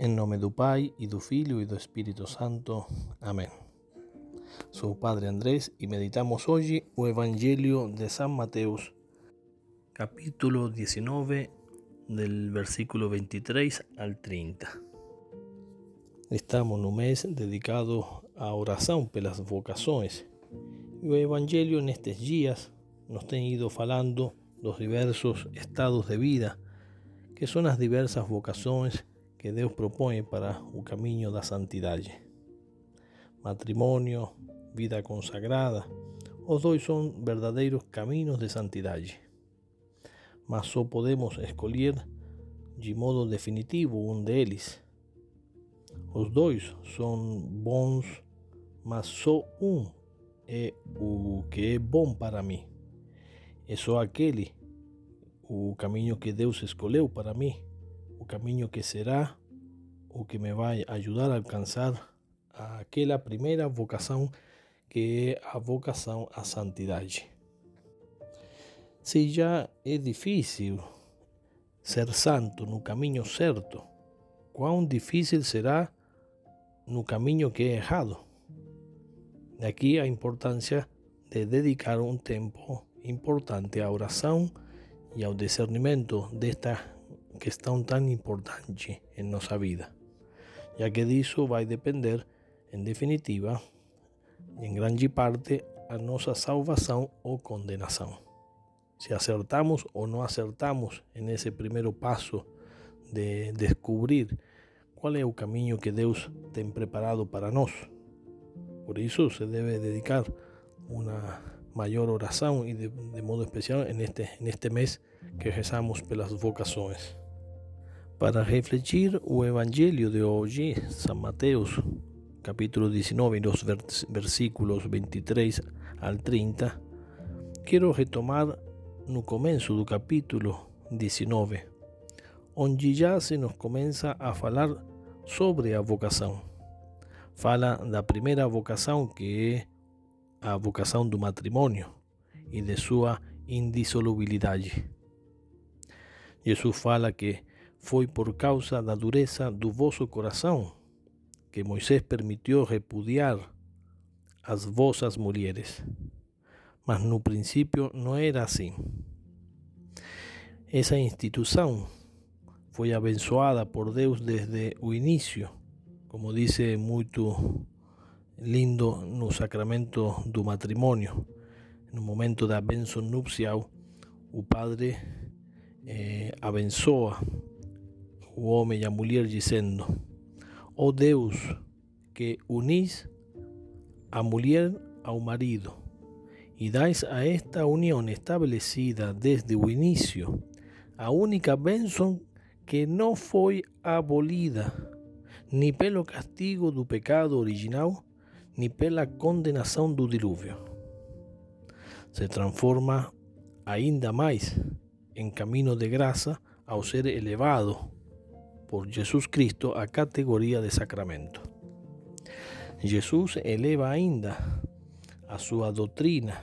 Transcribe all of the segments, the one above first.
Em nome do Pai, e do Filho e do Espírito Santo. Amém. Sou o Padre Andrés e meditamos hoje o Evangelho de São Mateus, capítulo 19, del versículo 23 al 30. Estamos no mês dedicado à oração pelas vocações e o Evangelho nestes dias nos tem ido falando dos diversos estados de vida que são as diversas vocações que Deus propõe para o caminho da santidade. Matrimônio, vida consagrada, os dois são verdadeiros caminhos de santidade. Mas só podemos escolher de modo definitivo um deles. Os dois são bons, mas só um é o que é bom para mim. É só aquele, o caminho que Deus escolheu para mim o caminho que será o que me vai ajudar a alcançar aquela primeira vocação que é a vocação à santidade. Se já é difícil ser santo no caminho certo, quão difícil será no caminho que é errado. Daqui a importância de dedicar um tempo importante à oração e ao discernimento desta questão tão importante em nossa vida, já que disso vai depender, em definitiva, em grande parte, a nossa salvação ou condenação. Se acertamos ou não acertamos nesse primeiro passo de descobrir qual é o caminho que Deus tem preparado para nós. Por isso se deve dedicar uma maior oração e de, de modo especial neste, neste mês que rezamos pelas vocações. Para refletir o Evangelho de hoje, São Mateus, capítulo 19, los versículos 23 al 30, quero retomar no começo do capítulo 19, onde já se nos começa a falar sobre a vocação. Fala da primeira vocação, que é a vocação do matrimônio e de sua indissolubilidade. Jesus fala que foi por causa da dureza do vosso coração que Moisés permitiu repudiar as vossas mulheres. Mas no princípio não era assim. Essa instituição foi abençoada por Deus desde o início, como dice muito lindo no sacramento do matrimônio. No momento da bênção nupcial, o padre eh, abençoa o homem e a mulher dizendo: Ó oh Deus, que unis a mulher ao marido e dais a esta união estabelecida desde o início a única bênção que não foi abolida nem pelo castigo do pecado original, nem pela condenação do dilúvio. Se transforma ainda mais em caminho de graça ao ser elevado por Jesus Cristo a categoria de sacramento. Jesus eleva ainda a sua doutrina,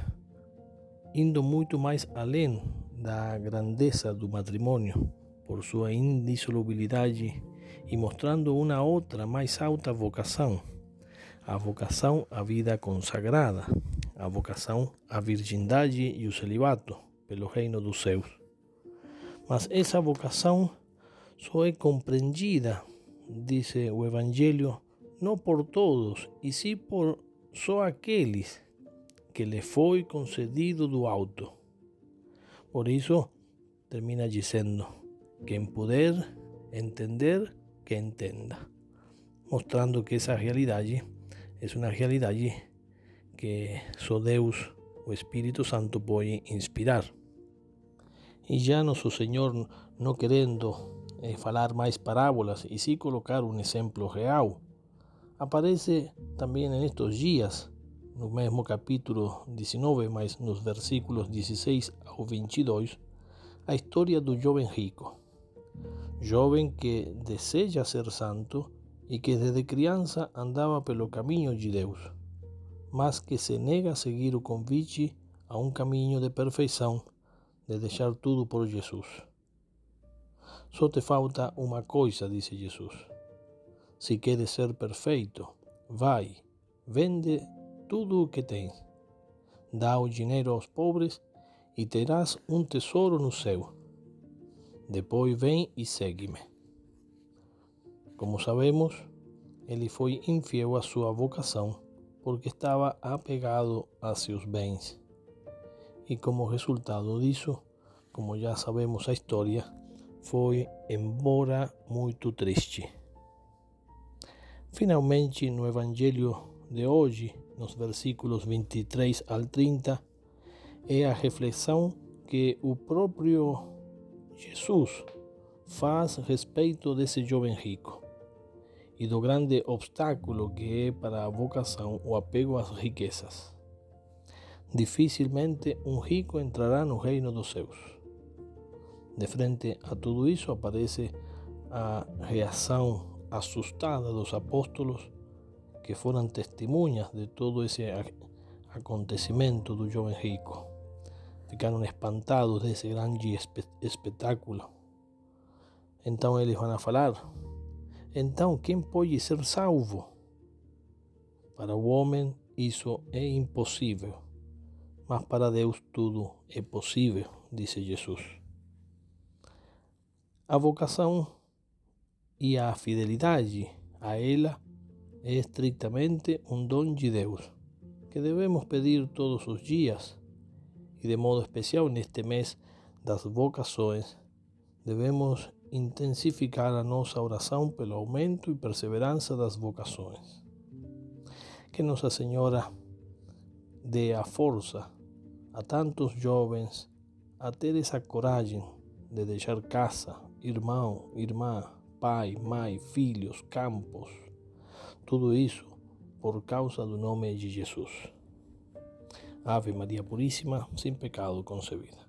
indo muito mais além da grandeza do matrimônio por sua indissolubilidade e mostrando uma outra mais alta vocação, a vocação à vida consagrada, a vocação à virgindade e o celibato pelo reino dos céus. Mas essa vocação só é compreendida, dice o Evangelho, não por todos, e sim por só aqueles que lhe foi concedido do alto. Por isso, termina dizendo: quem puder entender, que entenda, mostrando que essa realidade é uma realidade que só Deus, o Espírito Santo, pode inspirar. E já nosso Senhor, não querendo eh, falar mais parábolas e sim colocar um exemplo real. Aparece também nestes dias, no mesmo capítulo 19, mas nos versículos 16 ao 22, a história do jovem rico. Jovem que deseja ser santo e que desde criança andava pelo caminho de Deus, mas que se nega a seguir o convite a um caminho de perfeição, de deixar tudo por Jesus. Só te falta uma coisa, disse Jesus: Si queres ser perfeito, vai, vende tudo o que tens, dá o dinheiro aos pobres e terás um tesouro no céu. Depois vem e segue-me. Como sabemos, ele foi infiel à sua vocação porque estava apegado a seus bens. E como resultado disso, como já sabemos a história, foi embora muito triste. Finalmente, no Evangelho de hoje, nos versículos 23 al 30, é a reflexão que o próprio Jesus faz respeito desse jovem rico e do grande obstáculo que é para a vocação o apego às riquezas. Dificilmente um rico entrará no reino dos céus. De frente a tudo isso aparece a reação assustada dos apóstolos que foram testemunhas de todo esse acontecimento do jovem rico. Ficaram espantados desse grande espetáculo. Então eles vão a falar: então quem pode ser salvo? Para o homem isso é impossível, mas para Deus tudo é possível, disse Jesus. A vocação e a fidelidade a ela é estritamente um dom de Deus, que devemos pedir todos os dias, e de modo especial neste mês das vocações, devemos intensificar a nossa oração pelo aumento e perseverança das vocações. Que Nossa Senhora dê a força a tantos jovens a ter essa coragem de deixar casa, irmão, irmã, pai, mãe, filhos, campos, tudo isso por causa do nome de Jesus. Ave Maria Puríssima, sem pecado concebida.